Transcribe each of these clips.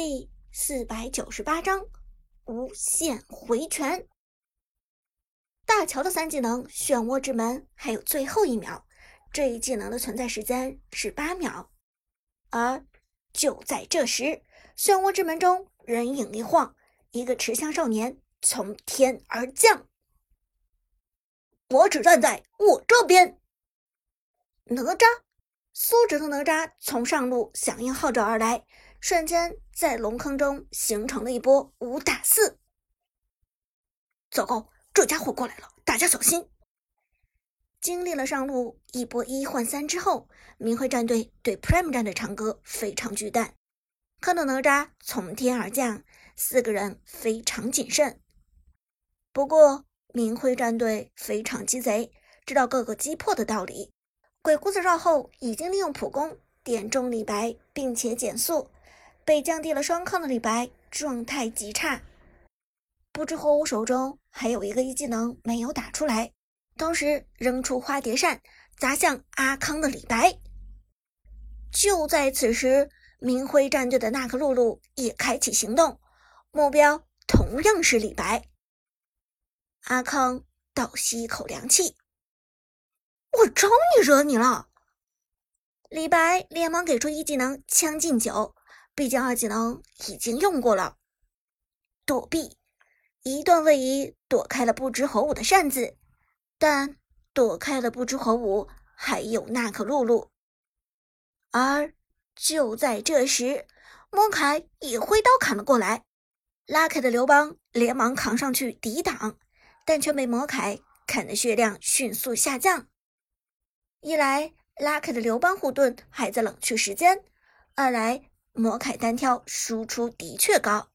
第四百九十八章无限回拳。大乔的三技能漩涡之门还有最后一秒，这一技能的存在时间是八秒。而就在这时，漩涡之门中人影一晃，一个持枪少年从天而降。我只站在我这边。哪吒，苏哲的哪吒从上路响应号召而来。瞬间在龙坑中形成了一波五打四。糟糕，这家伙过来了，大家小心！经历了上路一波一换三之后，明辉战队对 Prime 战队长歌非常巨蛋，看到哪吒从天而降，四个人非常谨慎。不过明辉战队非常鸡贼，知道各个击破的道理。鬼谷子绕后已经利用普攻点中李白，并且减速。被降低了双抗的李白状态极差，不知火舞手中还有一个一技能没有打出来，同时扔出花蝶扇砸向阿康的李白。就在此时，明辉战队的那颗露露也开启行动，目标同样是李白。阿康倒吸一口凉气：“我招你惹你了？”李白连忙给出一技能将进酒。毕竟二技能已经用过了，躲避一段位移躲开了不知火舞的扇子，但躲开了不知火舞还有娜可露露。而就在这时，莫凯也挥刀砍了过来，拉开的刘邦连忙扛上去抵挡，但却被魔凯砍的血量迅速下降。一来拉开的刘邦护盾还在冷却时间，二来。魔凯单挑输出的确高，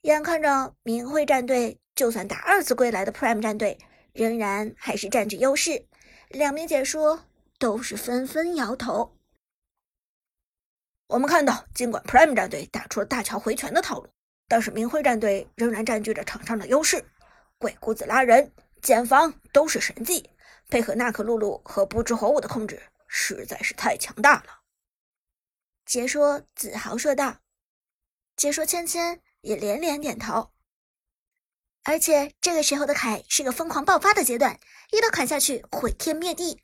眼看着明辉战队就算打二次归来的 Prime 战队仍然还是占据优势，两名解说都是纷纷摇头。我们看到，尽管 Prime 战队打出了大乔回拳的套路，但是明辉战队仍然占据着场上的优势。鬼谷子拉人、减防都是神技，配合娜可露露和不知火舞的控制，实在是太强大了。解说子豪说道：“解说芊芊也连连点头。而且这个时候的凯是个疯狂爆发的阶段，一刀砍下去毁天灭地，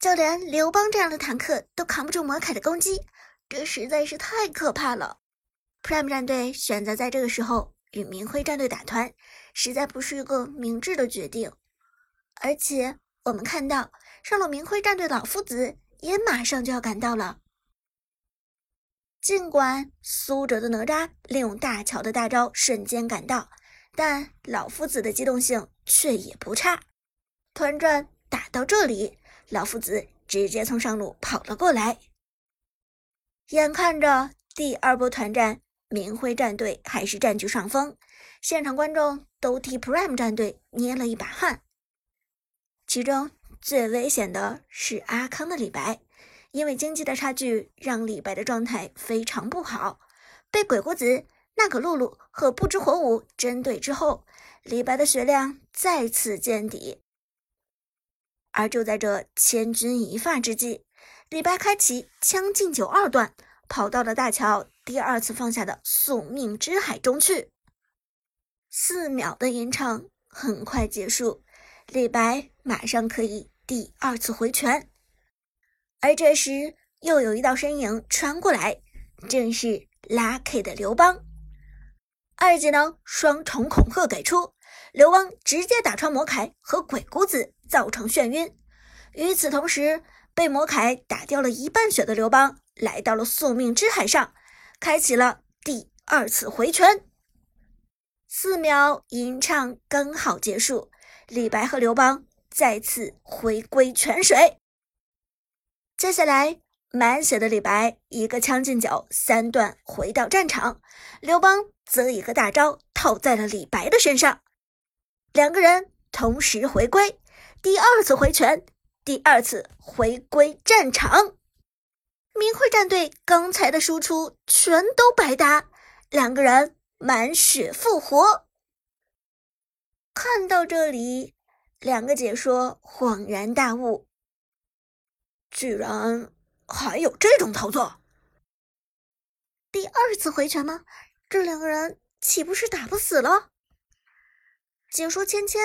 就连刘邦这样的坦克都扛不住魔凯的攻击，这实在是太可怕了。Prime 战队选择在这个时候与明辉战队打团，实在不是一个明智的决定。而且我们看到上了明辉战队老夫子也马上就要赶到了。”尽管苏哲的哪吒利用大乔的大招瞬间赶到，但老夫子的机动性却也不差。团战打到这里，老夫子直接从上路跑了过来。眼看着第二波团战，明辉战队还是占据上风，现场观众都替 Prime 战队捏了一把汗。其中最危险的是阿康的李白。因为经济的差距，让李白的状态非常不好，被鬼谷子、娜可露露和不知火舞针对之后，李白的血量再次见底。而就在这千钧一发之际，李白开启将进酒二段，跑到了大乔第二次放下的宿命之海中去。四秒的吟唱很快结束，李白马上可以第二次回拳。而这时，又有一道身影穿过来，正是拉 K 的刘邦。二技能双重恐吓给出，刘邦直接打穿魔凯和鬼谷子，造成眩晕。与此同时，被魔凯打掉了一半血的刘邦，来到了宿命之海上，开启了第二次回拳。四秒吟唱刚好结束，李白和刘邦再次回归泉水。接下来，满血的李白一个将进酒三段回到战场，刘邦则一个大招套在了李白的身上，两个人同时回归，第二次回拳，第二次回归战场。明辉战队刚才的输出全都白搭，两个人满血复活。看到这里，两个解说恍然大悟。居然还有这种操作！第二次回拳吗？这两个人岂不是打不死了？解说芊芊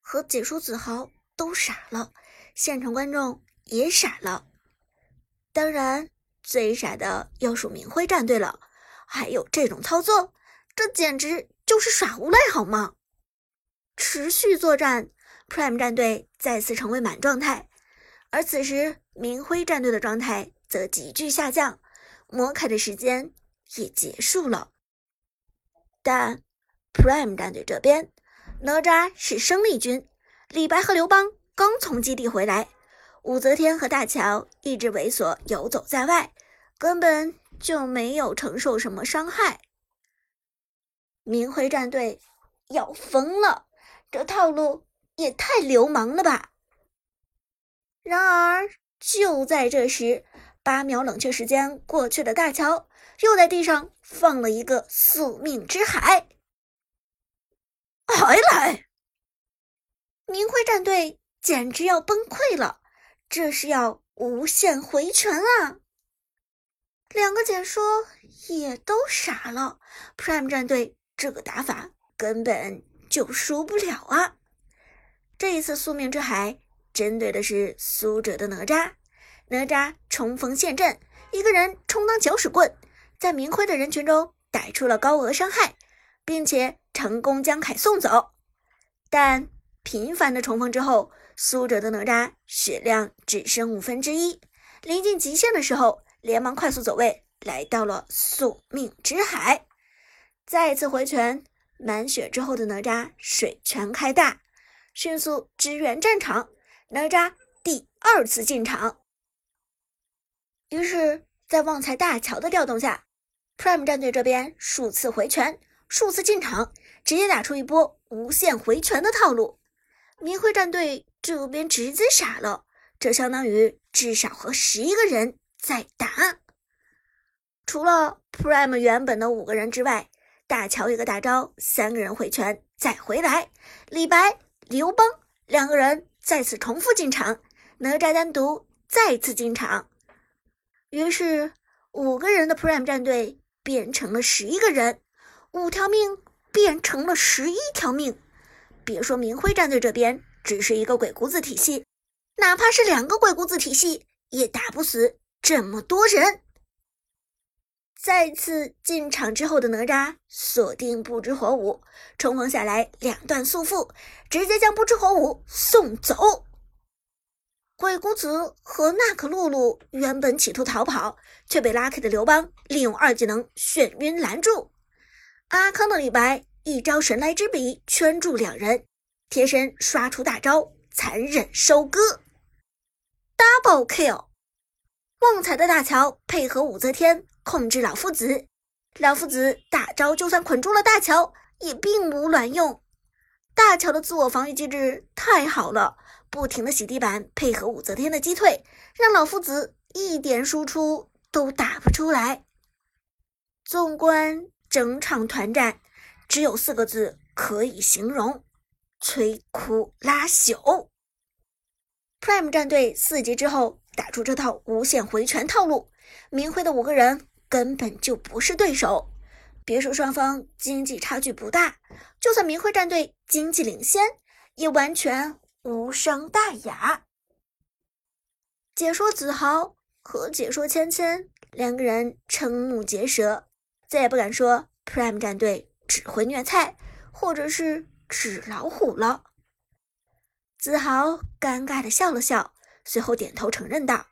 和解说子豪都傻了，现场观众也傻了。当然，最傻的要数明辉战队了。还有这种操作，这简直就是耍无赖好吗？持续作战，Prime 战队再次成为满状态，而此时明辉战队的状态则急剧下降，魔卡的时间也结束了。但 Prime 战队这边，哪吒是生力军，李白和刘邦刚从基地回来，武则天和大乔一直猥琐游走在外，根本就没有承受什么伤害。明辉战队要疯了，这套路也太流氓了吧！然而就在这时，八秒冷却时间过去的大乔又在地上。放了一个宿命之海，还来！明辉战队简直要崩溃了，这是要无限回拳啊！两个解说也都傻了，Prime 战队这个打法根本就输不了啊！这一次宿命之海针对的是苏哲的哪吒，哪吒冲锋陷阵，一个人充当搅屎棍。在明辉的人群中逮出了高额伤害，并且成功将凯送走。但频繁的冲锋之后，苏哲的哪吒血量只剩五分之一，临近极限的时候，连忙快速走位，来到了宿命之海，再次回拳，满血之后的哪吒水泉开大，迅速支援战场。哪吒第二次进场，于是，在旺财大乔的调动下。Prime 战队这边数次回拳，数次进场，直接打出一波无限回拳的套路。明辉战队这边直接傻了，这相当于至少和十一个人在打。除了 Prime 原本的五个人之外，大乔一个大招，三个人回拳再回来，李白、刘邦两个人再次重复进场，哪吒单独再次进场，于是五个人的 Prime 战队。变成了十一个人，五条命变成了十一条命。别说明辉战队这边只是一个鬼谷子体系，哪怕是两个鬼谷子体系也打不死这么多人。再次进场之后的哪吒锁定不知火舞，冲锋下来两段速复，直接将不知火舞送走。鬼谷子和娜可露露原本企图逃跑，却被 Lucky 的刘邦利用二技能眩晕拦住。阿康的李白一招神来之笔圈住两人，贴身刷出大招残忍收割，Double Kill。旺财的大乔配合武则天控制老夫子，老夫子大招就算捆住了大乔，也并无卵用。大乔的自我防御机制太好了。不停的洗地板，配合武则天的击退，让老夫子一点输出都打不出来。纵观整场团战，只有四个字可以形容：摧枯拉朽。Prime 战队四级之后打出这套无限回拳套路，明辉的五个人根本就不是对手。别说双方经济差距不大，就算明辉战队经济领先，也完全。无伤大雅。解说子豪和解说芊芊两个人瞠目结舌，再也不敢说 Prime 战队只会虐菜，或者是纸老虎了。子豪尴尬的笑了笑，随后点头承认道：“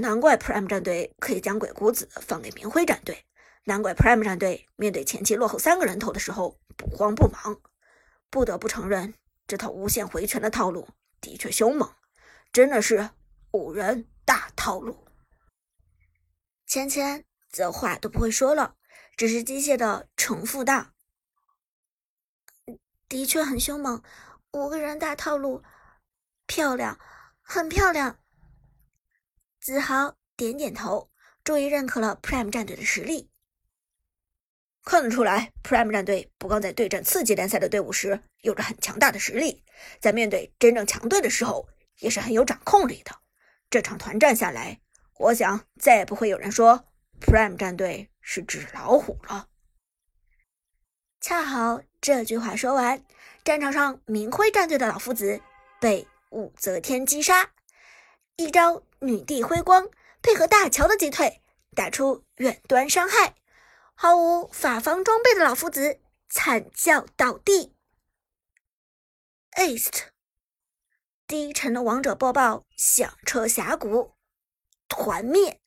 难怪 Prime 战队可以将鬼谷子放给明辉战队，难怪 Prime 战队面对前期落后三个人头的时候不慌不忙。不得不承认。”这套无限回拳的套路的确凶猛，真的是五人大套路。芊芊则话都不会说了，只是机械的重复道：“的确很凶猛，五个人大套路，漂亮，很漂亮。”子豪点点头，终于认可了 Prime 战队的实力。看得出来，Prime 战队不光在对阵次级联赛的队伍时有着很强大的实力，在面对真正强队的时候也是很有掌控力的。这场团战下来，我想再也不会有人说 Prime 战队是纸老虎了。恰好这句话说完，战场上明辉战队的老夫子被武则天击杀，一招女帝辉光配合大乔的击退，打出远端伤害，毫无法防装备的老夫子惨叫倒地。East，低沉的王者播报响彻峡谷，团灭！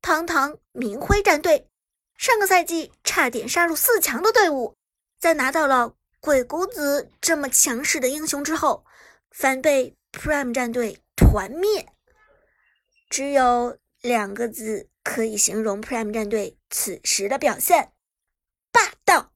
堂堂明辉战队，上个赛季差点杀入四强的队伍，在拿到了鬼谷子这么强势的英雄之后，反被 Prime 战队团灭。只有两个字可以形容 Prime 战队此时的表现：霸道。